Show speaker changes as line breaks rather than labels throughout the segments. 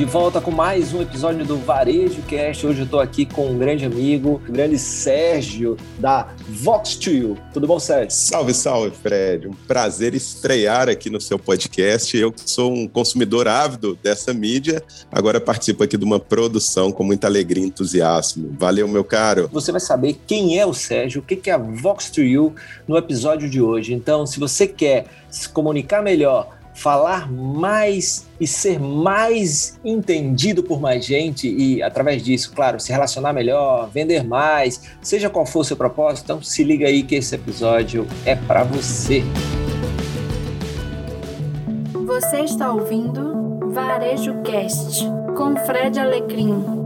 de volta com mais um episódio do Varejo Cast. Hoje eu estou aqui com um grande amigo, o grande Sérgio da Vox 2 Tudo bom, Sérgio?
Salve, salve, Fred. Um prazer estrear aqui no seu podcast. Eu sou um consumidor ávido dessa mídia, agora participo aqui de uma produção com muita alegria e entusiasmo. Valeu, meu caro.
Você vai saber quem é o Sérgio, o que é a Vox 2 no episódio de hoje. Então, se você quer se comunicar melhor, falar mais e ser mais entendido por mais gente e, através disso, claro, se relacionar melhor, vender mais, seja qual for o seu propósito, então se liga aí que esse episódio é para você.
Você está ouvindo Varejo Cast com Fred Alecrim.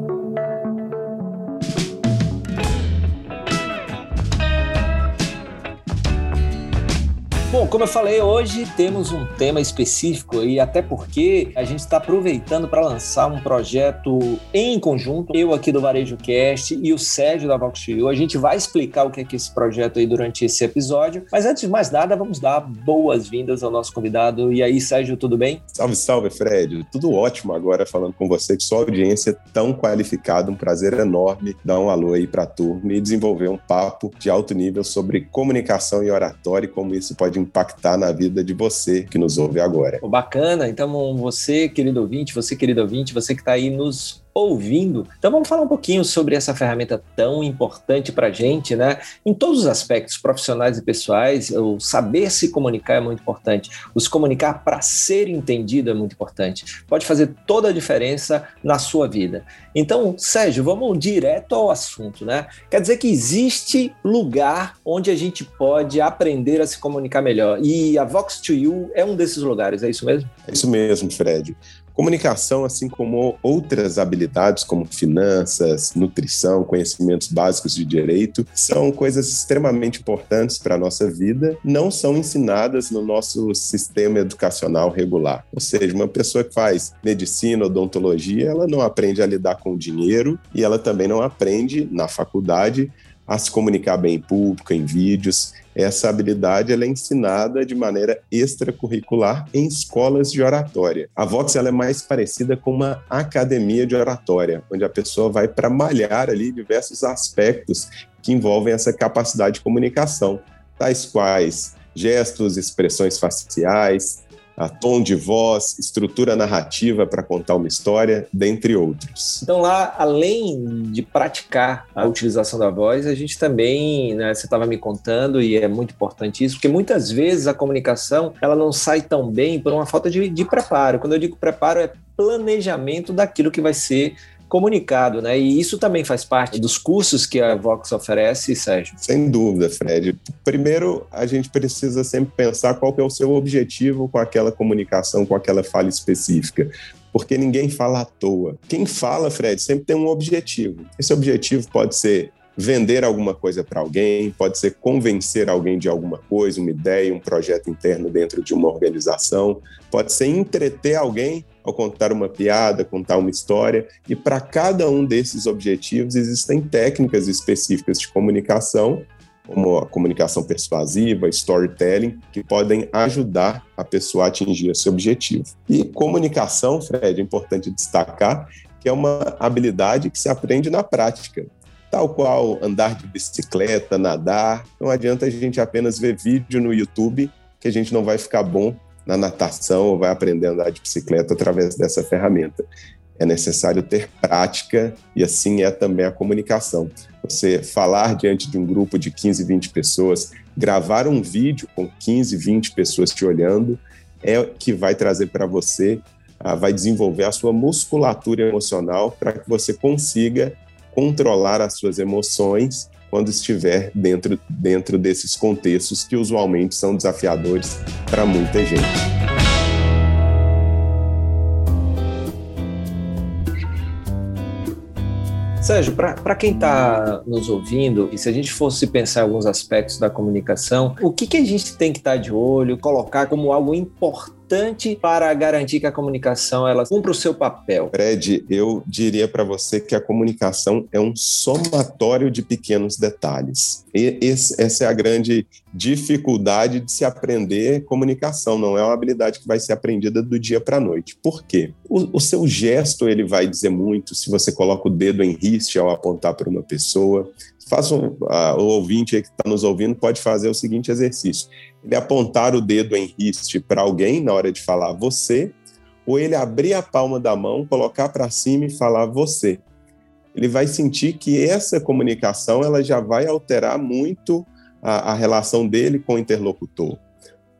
Bom, como eu falei, hoje temos um tema específico e até porque a gente está aproveitando para lançar um projeto em conjunto, eu aqui do Varejo Cast e o Sérgio da Voxio. A gente vai explicar o que é que esse projeto aí durante esse episódio, mas antes de mais nada, vamos dar boas-vindas ao nosso convidado. E aí, Sérgio, tudo bem?
Salve, salve, Fred. Tudo ótimo agora falando com você, que sua audiência é tão qualificada, um prazer enorme dar um alô aí para a turma e desenvolver um papo de alto nível sobre comunicação e oratória e como isso pode impactar na vida de você que nos ouve agora.
Bacana, então você, querido ouvinte, você, querido ouvinte, você que está aí nos ouvindo. Então vamos falar um pouquinho sobre essa ferramenta tão importante para a gente, né? Em todos os aspectos, profissionais e pessoais, o saber se comunicar é muito importante. O se comunicar para ser entendido é muito importante. Pode fazer toda a diferença na sua vida. Então, Sérgio, vamos direto ao assunto, né? Quer dizer que existe lugar onde a gente pode aprender a se comunicar melhor. E a Vox to You é um desses lugares, é isso mesmo?
É isso mesmo, Fred. Comunicação, assim como outras habilidades como finanças, nutrição, conhecimentos básicos de direito, são coisas extremamente importantes para a nossa vida, não são ensinadas no nosso sistema educacional regular. Ou seja, uma pessoa que faz medicina, odontologia, ela não aprende a lidar com dinheiro e ela também não aprende na faculdade a se comunicar bem em público, em vídeos. Essa habilidade ela é ensinada de maneira extracurricular em escolas de oratória. A Vox ela é mais parecida com uma academia de oratória, onde a pessoa vai para malhar ali diversos aspectos que envolvem essa capacidade de comunicação, tais quais gestos, expressões faciais, a tom de voz, estrutura narrativa para contar uma história, dentre outros.
Então lá, além de praticar a utilização da voz, a gente também, né, você estava me contando e é muito importante isso, porque muitas vezes a comunicação ela não sai tão bem por uma falta de, de preparo. Quando eu digo preparo é planejamento daquilo que vai ser comunicado, né? E isso também faz parte dos cursos que a Vox oferece, Sérgio?
Sem dúvida, Fred. Primeiro, a gente precisa sempre pensar qual é o seu objetivo com aquela comunicação, com aquela fala específica porque ninguém fala à toa. Quem fala, Fred, sempre tem um objetivo. Esse objetivo pode ser vender alguma coisa para alguém, pode ser convencer alguém de alguma coisa, uma ideia, um projeto interno dentro de uma organização, pode ser entreter alguém ao contar uma piada, contar uma história, e para cada um desses objetivos existem técnicas específicas de comunicação, como a comunicação persuasiva, storytelling, que podem ajudar a pessoa a atingir esse objetivo. E comunicação, Fred, é importante destacar que é uma habilidade que se aprende na prática tal qual andar de bicicleta, nadar. Não adianta a gente apenas ver vídeo no YouTube que a gente não vai ficar bom na natação ou vai aprender a andar de bicicleta através dessa ferramenta. É necessário ter prática e assim é também a comunicação. Você falar diante de um grupo de 15, 20 pessoas, gravar um vídeo com 15, 20 pessoas te olhando, é que vai trazer para você, ah, vai desenvolver a sua musculatura emocional para que você consiga controlar as suas emoções quando estiver dentro, dentro desses contextos que usualmente são desafiadores para muita gente.
Sérgio, para quem está nos ouvindo, e se a gente fosse pensar alguns aspectos da comunicação, o que, que a gente tem que estar tá de olho, colocar como algo importante? Importante para garantir que a comunicação ela cumpra o seu papel?
Fred, eu diria para você que a comunicação é um somatório de pequenos detalhes. E esse, essa é a grande dificuldade de se aprender comunicação. Não é uma habilidade que vai ser aprendida do dia para a noite. Por quê? O, o, seu gesto ele vai dizer muito. Se você coloca o dedo em riste ao apontar para uma pessoa, faça um, uh, o ouvinte que está nos ouvindo pode fazer o seguinte exercício: ele apontar o dedo em riste para alguém na hora de falar você, ou ele abrir a palma da mão, colocar para cima e falar você. Ele vai sentir que essa comunicação ela já vai alterar muito a, a relação dele com o interlocutor.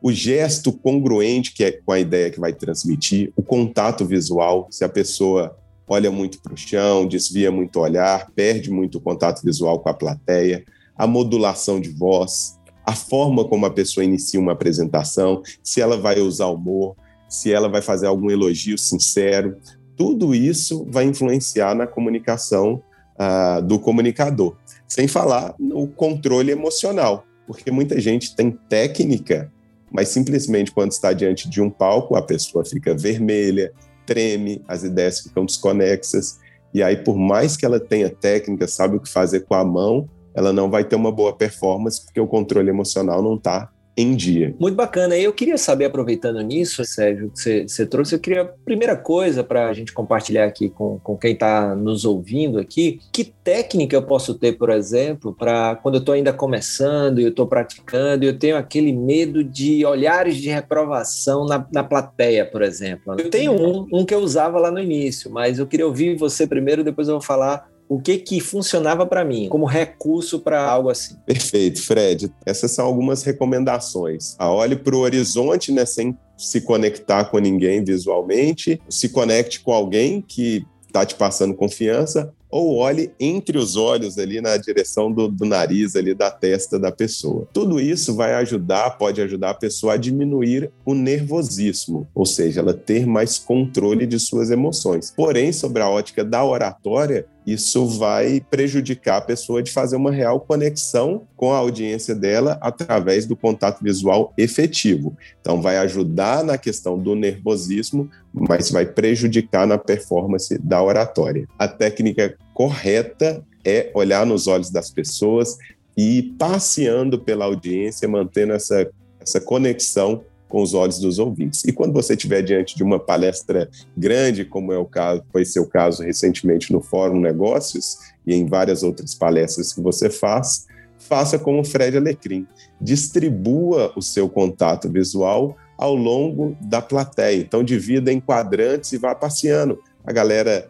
O gesto congruente que é com a ideia que vai transmitir, o contato visual, se a pessoa olha muito para o chão, desvia muito o olhar, perde muito o contato visual com a plateia, a modulação de voz, a forma como a pessoa inicia uma apresentação, se ela vai usar humor, se ela vai fazer algum elogio sincero, tudo isso vai influenciar na comunicação uh, do comunicador. Sem falar no controle emocional, porque muita gente tem técnica, mas simplesmente quando está diante de um palco, a pessoa fica vermelha, treme, as ideias ficam desconexas. E aí, por mais que ela tenha técnica, sabe o que fazer com a mão, ela não vai ter uma boa performance, porque o controle emocional não está em dia.
Muito bacana. Eu queria saber, aproveitando nisso, Sérgio, que você, trouxe, eu queria, primeira coisa para a gente compartilhar aqui com, com quem está nos ouvindo aqui, que técnica eu posso ter, por exemplo, para quando eu estou ainda começando e eu estou praticando eu tenho aquele medo de olhares de reprovação na, na plateia, por exemplo. Eu tenho um, um que eu usava lá no início, mas eu queria ouvir você primeiro, depois eu vou falar o que que funcionava para mim como recurso para algo assim.
Perfeito, Fred. Essas são algumas recomendações. A olhe para o horizonte, né, sem se conectar com ninguém visualmente, se conecte com alguém que está te passando confiança, ou olhe entre os olhos ali na direção do, do, nariz ali da testa da pessoa. Tudo isso vai ajudar, pode ajudar a pessoa a diminuir o nervosismo, ou seja, ela ter mais controle de suas emoções. Porém, sobre a ótica da oratória, isso vai prejudicar a pessoa de fazer uma real conexão com a audiência dela através do contato visual efetivo. Então, vai ajudar na questão do nervosismo, mas vai prejudicar na performance da oratória. A técnica correta é olhar nos olhos das pessoas e ir passeando pela audiência, mantendo essa, essa conexão com os olhos dos ouvintes. E quando você estiver diante de uma palestra grande, como é o caso, foi seu caso recentemente no Fórum Negócios e em várias outras palestras que você faz, faça como o Fred Alecrim, distribua o seu contato visual ao longo da plateia. Então divida em quadrantes e vá passeando. A galera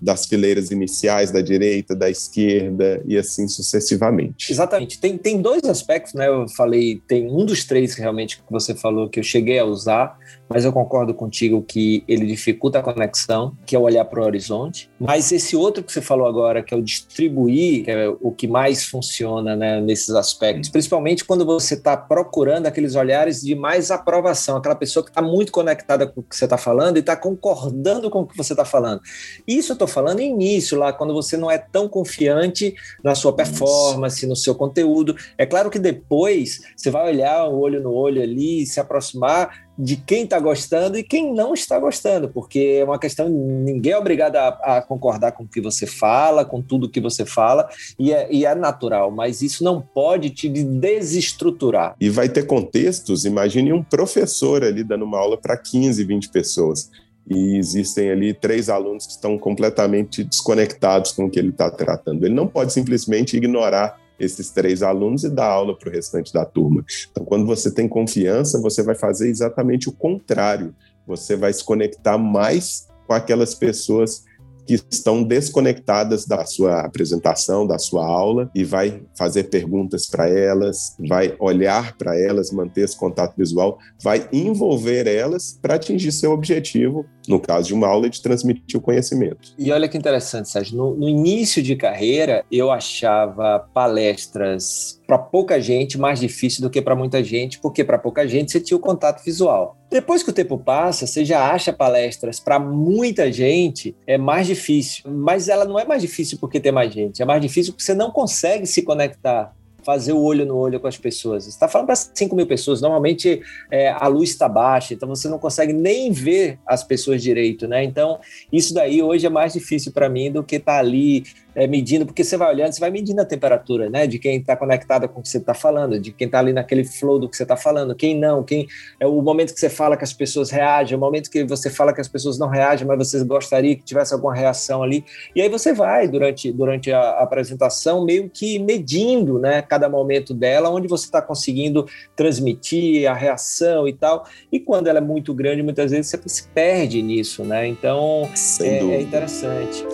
das fileiras iniciais da direita, da esquerda e assim sucessivamente.
Exatamente. Tem, tem dois aspectos, né? Eu falei, tem um dos três realmente que você falou que eu cheguei a usar, mas eu concordo contigo que ele dificulta a conexão, que é o olhar para o horizonte. Mas esse outro que você falou agora, que é o distribuir, que é o que mais funciona né, nesses aspectos, principalmente quando você está procurando aqueles olhares de mais aprovação, aquela pessoa que está muito conectada com o que você está falando e está concordando com o que você está falando. Isso eu estou falando início, lá, quando você não é tão confiante na sua performance, no seu conteúdo. É claro que depois você vai olhar o olho no olho ali, se aproximar de quem está gostando e quem não está gostando, porque é uma questão, ninguém é obrigado a, a, concordar com o que você fala, com tudo que você fala, e é, e é, natural, mas isso não pode te desestruturar.
E vai ter contextos, imagine um professor ali dando uma aula para 15, 20 pessoas, e existem ali três alunos que estão completamente desconectados com o que ele está tratando. Ele não pode simplesmente ignorar esses três alunos e dar aula para o restante da turma. Então, quando você tem confiança, você vai fazer exatamente o contrário. Você vai se conectar mais com aquelas pessoas que estão desconectadas da sua apresentação, da sua aula, e vai fazer perguntas para elas, vai olhar para elas, manter esse contato visual, vai envolver elas para atingir seu objetivo, no caso de uma aula, de transmitir o conhecimento.
E olha que interessante, Sérgio, no, no início de carreira, eu achava palestras para pouca gente mais difícil do que para muita gente, porque para pouca gente você tinha o contato visual. Depois que o tempo passa, você já acha palestras para muita gente é mais difícil, mas ela não é mais difícil porque tem mais gente, é mais difícil porque você não consegue se conectar fazer o olho no olho com as pessoas. Você está falando para 5 mil pessoas, normalmente é, a luz está baixa, então você não consegue nem ver as pessoas direito, né? Então, isso daí hoje é mais difícil para mim do que estar tá ali é, medindo, porque você vai olhando, você vai medindo a temperatura, né? De quem está conectado com o que você está falando, de quem está ali naquele flow do que você está falando, quem não, quem é o momento que você fala que as pessoas reagem, o momento que você fala que as pessoas não reagem, mas você gostaria que tivesse alguma reação ali. E aí você vai, durante, durante a, a apresentação, meio que medindo, né? Cada momento dela, onde você está conseguindo transmitir a reação e tal. E quando ela é muito grande, muitas vezes você se perde nisso, né? Então, é, é interessante.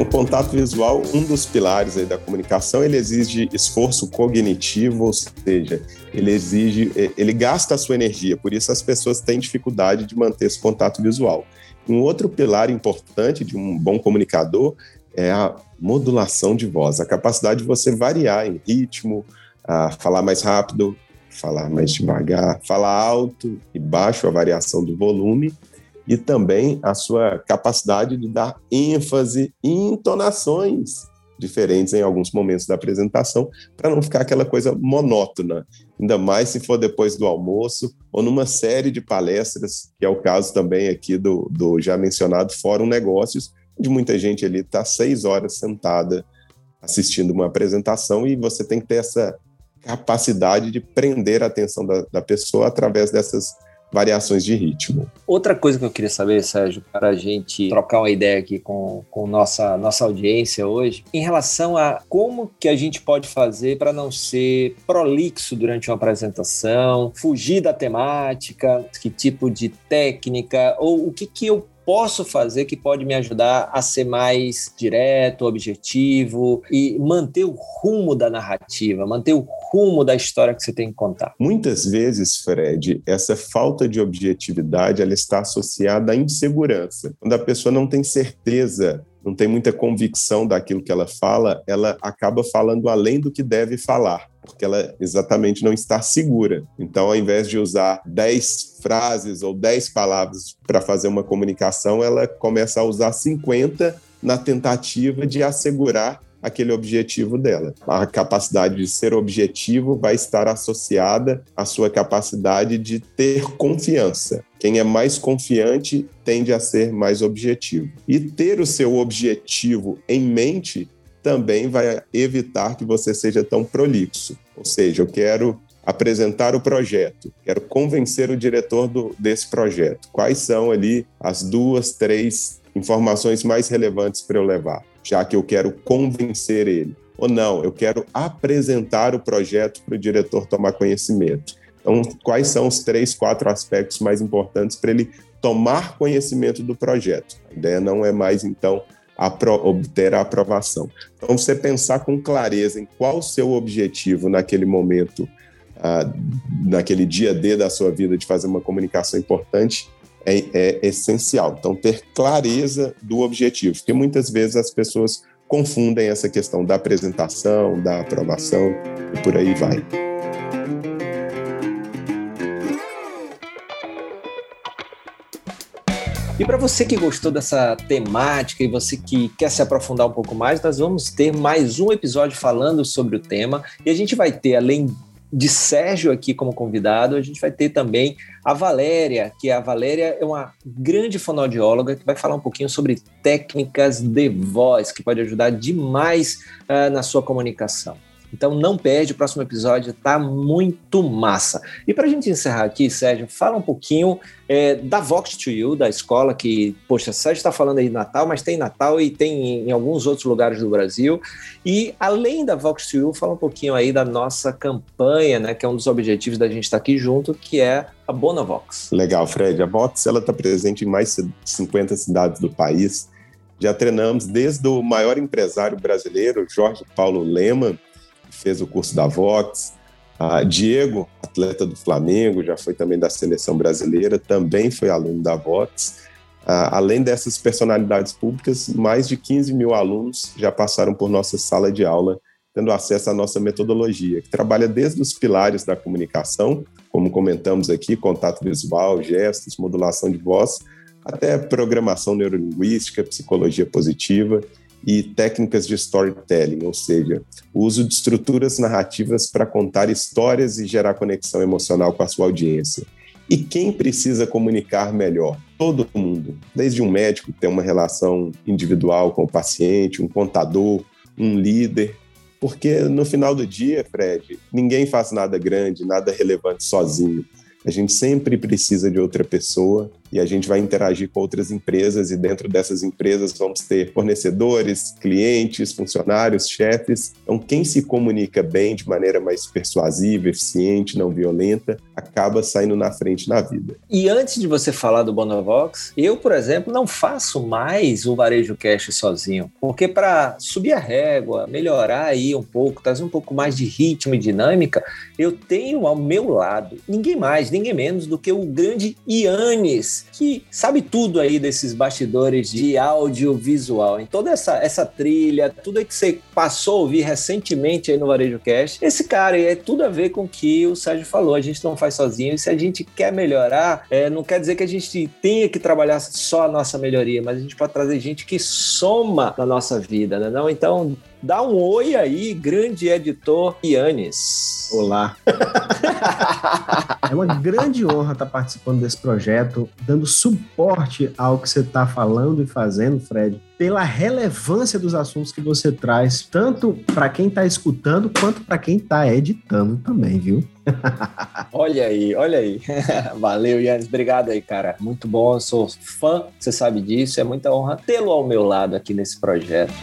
O contato visual, um dos pilares da comunicação, ele exige esforço cognitivo, ou seja, ele exige, é, ele gasta a sua energia, por isso as pessoas têm dificuldade de manter esse contato visual. Um outro pilar importante de um bom comunicador é a modulação de voz, a capacidade de você variar em ritmo, a falar mais rápido, falar mais devagar, falar alto e baixo, a variação do volume, e também a sua capacidade de dar ênfase e entonações diferentes em alguns momentos da apresentação, para não ficar aquela coisa monótona, ainda mais se for depois do almoço ou numa série de palestras, que é o caso também aqui do, do já mencionado Fórum Negócios, onde muita gente ali está seis horas sentada assistindo uma apresentação e você tem que ter essa capacidade de prender a atenção da, da pessoa através dessas variações de ritmo.
Outra coisa que eu queria saber, Sérgio, para a gente trocar uma ideia aqui com, com nossa, nossa audiência hoje, em relação a como que a gente pode fazer para não ser prolixo durante uma apresentação, fugir da temática, que tipo de técnica, ou o que, que eu posso fazer que pode me ajudar a ser mais direto, objetivo e manter o rumo da narrativa, manter o rumo da história que você tem que contar?
Muitas vezes, Fred, essa falta de objetividade ela está associada à insegurança. Quando a pessoa não tem certeza não tem muita convicção daquilo que ela fala, ela acaba falando além do que deve falar, porque ela exatamente não está segura. Então, ao invés de usar 10 frases ou 10 palavras para fazer uma comunicação, ela começa a usar 50 na tentativa de assegurar aquele objetivo dela. A capacidade de ser objetivo vai estar associada à sua capacidade de ter confiança. Quem é mais confiante tende a ser mais objetivo. E ter o seu objetivo em mente também vai evitar que você seja tão prolixo. Ou seja, eu quero apresentar o projeto, quero convencer o diretor do, desse projeto. Quais são ali as duas, três informações mais relevantes para eu levar? Já que eu quero convencer ele. Ou não, eu quero apresentar o projeto para o diretor tomar conhecimento. Então, quais são os três, quatro aspectos mais importantes para ele tomar conhecimento do projeto? A ideia não é mais, então, obter a aprovação. Então, você pensar com clareza em qual o seu objetivo naquele momento, uh, naquele dia D da sua vida de fazer uma comunicação importante, é, é essencial. Então, ter clareza do objetivo, porque muitas vezes as pessoas confundem essa questão da apresentação, da aprovação e por aí vai.
E para você que gostou dessa temática e você que quer se aprofundar um pouco mais, nós vamos ter mais um episódio falando sobre o tema e a gente vai ter, além de Sérgio aqui como convidado, a gente vai ter também a Valéria, que a Valéria é uma grande fonoaudióloga que vai falar um pouquinho sobre técnicas de voz, que pode ajudar demais uh, na sua comunicação. Então não perde, o próximo episódio tá muito massa. E para a gente encerrar aqui, Sérgio, fala um pouquinho é, da Vox to You, da escola, que, poxa, Sérgio está falando aí de Natal, mas tem Natal e tem em alguns outros lugares do Brasil. E além da Vox to You, fala um pouquinho aí da nossa campanha, né, que é um dos objetivos da gente estar tá aqui junto, que é a Bonavox.
Legal, Fred. A Vox ela está presente em mais de 50 cidades do país. Já treinamos desde o maior empresário brasileiro, Jorge Paulo Lema, fez o curso da Vox. Uh, Diego, atleta do Flamengo, já foi também da seleção brasileira, também foi aluno da Vox. Uh, além dessas personalidades públicas, mais de 15 mil alunos já passaram por nossa sala de aula, tendo acesso à nossa metodologia, que trabalha desde os pilares da comunicação, como comentamos aqui, contato visual, gestos, modulação de voz, até programação neurolinguística, psicologia positiva e técnicas de storytelling, ou seja, o uso de estruturas narrativas para contar histórias e gerar conexão emocional com a sua audiência. E quem precisa comunicar melhor? Todo mundo, desde um médico que tem uma relação individual com o paciente, um contador, um líder, porque no final do dia, Fred, ninguém faz nada grande, nada relevante sozinho. A gente sempre precisa de outra pessoa e a gente vai interagir com outras empresas e dentro dessas empresas vamos ter fornecedores, clientes, funcionários, chefes. Então, quem se comunica bem de maneira mais persuasiva, eficiente, não violenta, acaba saindo na frente na vida.
E antes de você falar do Bonovox, eu, por exemplo, não faço mais o varejo cash sozinho, porque para subir a régua, melhorar aí um pouco, trazer um pouco mais de ritmo e dinâmica, eu tenho ao meu lado ninguém mais, ninguém menos do que o grande Ianes que sabe tudo aí desses bastidores de audiovisual, em toda essa, essa trilha, tudo que você passou a ouvir recentemente aí no Varejo Cast. Esse cara é tudo a ver com o que o Sérgio falou, a gente não faz sozinho, e se a gente quer melhorar, é, não quer dizer que a gente tenha que trabalhar só a nossa melhoria, mas a gente pode trazer gente que soma na nossa vida, né? Não? Então, Dá um oi aí, grande editor Yannis.
Olá. é uma grande honra estar participando desse projeto, dando suporte ao que você está falando e fazendo, Fred, pela relevância dos assuntos que você traz, tanto para quem está escutando quanto para quem está editando também, viu?
olha aí, olha aí. Valeu, Yannis. Obrigado aí, cara. Muito bom. Eu sou fã, você sabe disso. É muita honra tê-lo ao meu lado aqui nesse projeto.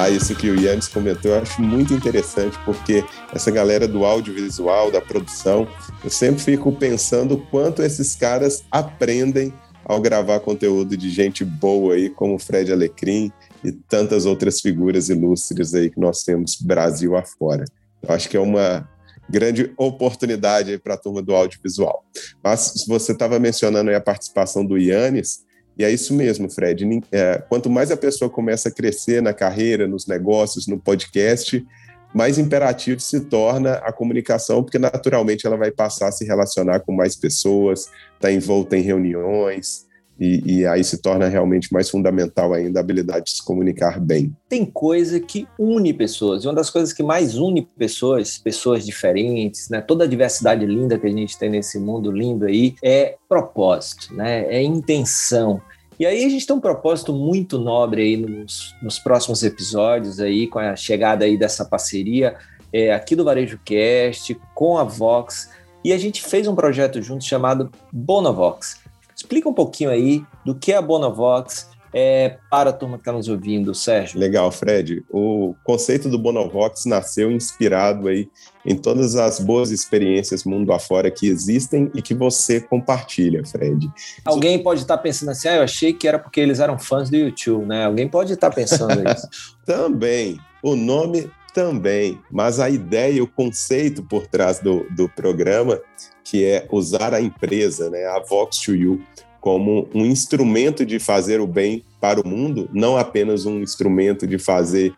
Ah, isso que o Yannis comentou eu acho muito interessante, porque essa galera do audiovisual, da produção, eu sempre fico pensando o quanto esses caras aprendem ao gravar conteúdo de gente boa aí, como Fred Alecrim e tantas outras figuras ilustres aí que nós temos Brasil afora. Eu acho que é uma grande oportunidade para a turma do audiovisual. Mas você estava mencionando a participação do Yannis, e é isso mesmo, Fred. É, quanto mais a pessoa começa a crescer na carreira, nos negócios, no podcast, mais imperativo se torna a comunicação, porque naturalmente ela vai passar a se relacionar com mais pessoas, está envolta em reuniões, e, e, aí se torna realmente mais fundamental ainda a habilidade de se comunicar bem.
Tem coisa que une pessoas, e uma das coisas que mais une pessoas, pessoas diferentes, né? toda a diversidade linda que a gente tem nesse mundo lindo aí, é propósito, né? é intenção. E aí a gente tem um propósito muito nobre aí nos, nos próximos episódios aí, com a chegada aí dessa parceria é, aqui do Varejo Cast, com a Vox, e a gente fez um projeto junto chamado Bonavox Explica um pouquinho aí do que é a Bonavox é, para a turma que está nos ouvindo, Sérgio.
Legal, Fred. O conceito do Bonovox nasceu inspirado aí em todas as boas experiências mundo afora que existem e que você compartilha, Fred.
Alguém pode estar tá pensando assim, ah, eu achei que era porque eles eram fãs do YouTube, né? Alguém pode estar tá pensando isso.
Também. O nome também, mas a ideia, o conceito por trás do, do programa que é usar a empresa, né, a Vox to You, como um instrumento de fazer o bem para o mundo, não apenas um instrumento de fazer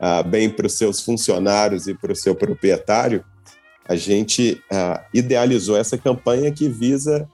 uh, bem para os seus funcionários e para o seu proprietário, a gente uh, idealizou essa campanha que visa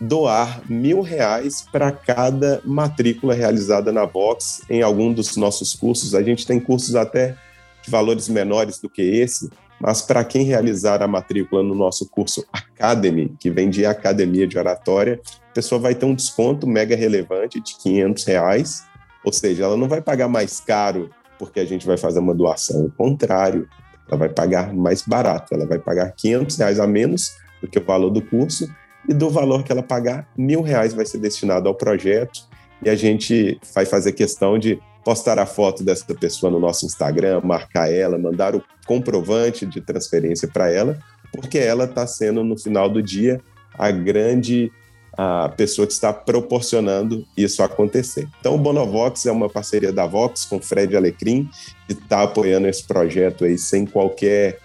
doar mil reais para cada matrícula realizada na Vox em algum dos nossos cursos. A gente tem cursos até de valores menores do que esse, mas para quem realizar a matrícula no nosso curso Academy, que vem de Academia de Oratória, a pessoa vai ter um desconto mega relevante de 500 reais, ou seja, ela não vai pagar mais caro porque a gente vai fazer uma doação, ao contrário, ela vai pagar mais barato, ela vai pagar 500 reais a menos do que o valor do curso, e do valor que ela pagar, mil reais vai ser destinado ao projeto, e a gente vai fazer questão de postar a foto dessa pessoa no nosso Instagram, marcar ela, mandar o comprovante de transferência para ela, porque ela está sendo, no final do dia, a grande a pessoa que está proporcionando isso acontecer. Então, o Bonovox é uma parceria da Vox com Fred Alecrim, que está apoiando esse projeto aí sem qualquer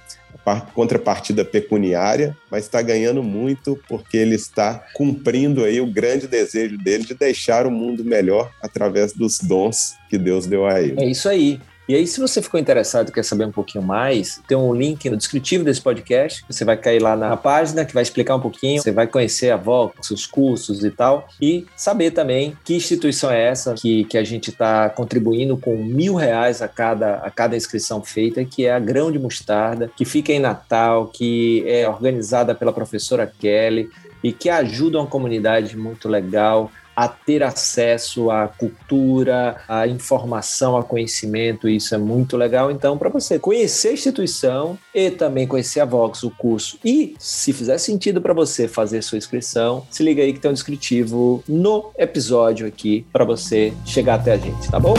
contrapartida pecuniária, mas está ganhando muito porque ele está cumprindo aí o grande desejo dele de deixar o mundo melhor através dos dons que Deus deu a ele.
É isso aí. E aí, se você ficou interessado e quer saber um pouquinho mais, tem um link no descritivo desse podcast. Você vai cair lá na página que vai explicar um pouquinho. Você vai conhecer a Vox, os cursos e tal. E saber também que instituição é essa que, que a gente está contribuindo com mil reais a cada, a cada inscrição feita, que é a Grão de Mostarda, que fica em Natal, que é organizada pela professora Kelly e que ajuda uma comunidade muito legal a ter acesso à cultura, à informação, a conhecimento, isso é muito legal. Então, para você conhecer a instituição e também conhecer a Vox, o curso, e se fizer sentido para você fazer sua inscrição, se liga aí que tem um descritivo no episódio aqui para você chegar até a gente, tá bom?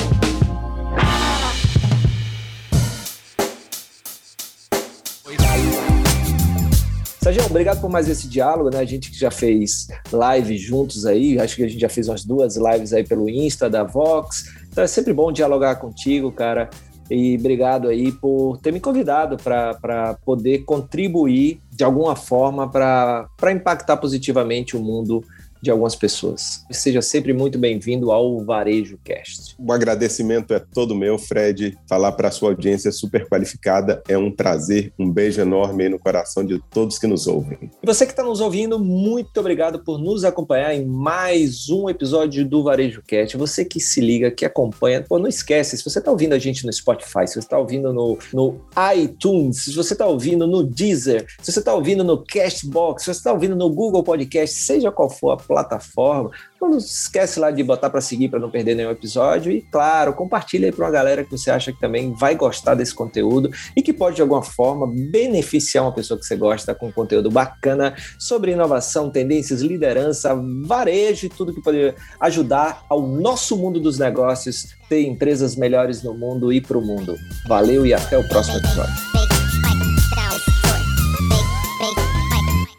Sérgio, obrigado por mais esse diálogo, né? A gente que já fez live juntos aí, acho que a gente já fez umas duas lives aí pelo Insta da Vox. Então é sempre bom dialogar contigo, cara. E obrigado aí por ter me convidado para poder contribuir de alguma forma para impactar positivamente o mundo de algumas pessoas. Seja sempre muito bem-vindo ao Varejo Cast.
O agradecimento é todo meu, Fred. Falar para a sua audiência super qualificada é um prazer. Um beijo enorme aí no coração de todos que nos ouvem.
E você que está nos ouvindo, muito obrigado por nos acompanhar em mais um episódio do Varejo Cast. Você que se liga, que acompanha, pô, não esquece, se você está ouvindo a gente no Spotify, se você está ouvindo no, no iTunes, se você está ouvindo no Deezer, se você está ouvindo no Castbox, se você está ouvindo no Google Podcast, seja qual for a plataforma. Não esquece lá de botar para seguir para não perder nenhum episódio. E, claro, compartilha aí para uma galera que você acha que também vai gostar desse conteúdo e que pode, de alguma forma, beneficiar uma pessoa que você gosta com conteúdo bacana sobre inovação, tendências, liderança, varejo e tudo que pode ajudar ao nosso mundo dos negócios ter empresas melhores no mundo e para o mundo. Valeu e até o próximo episódio.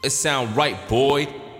It sound right, boy.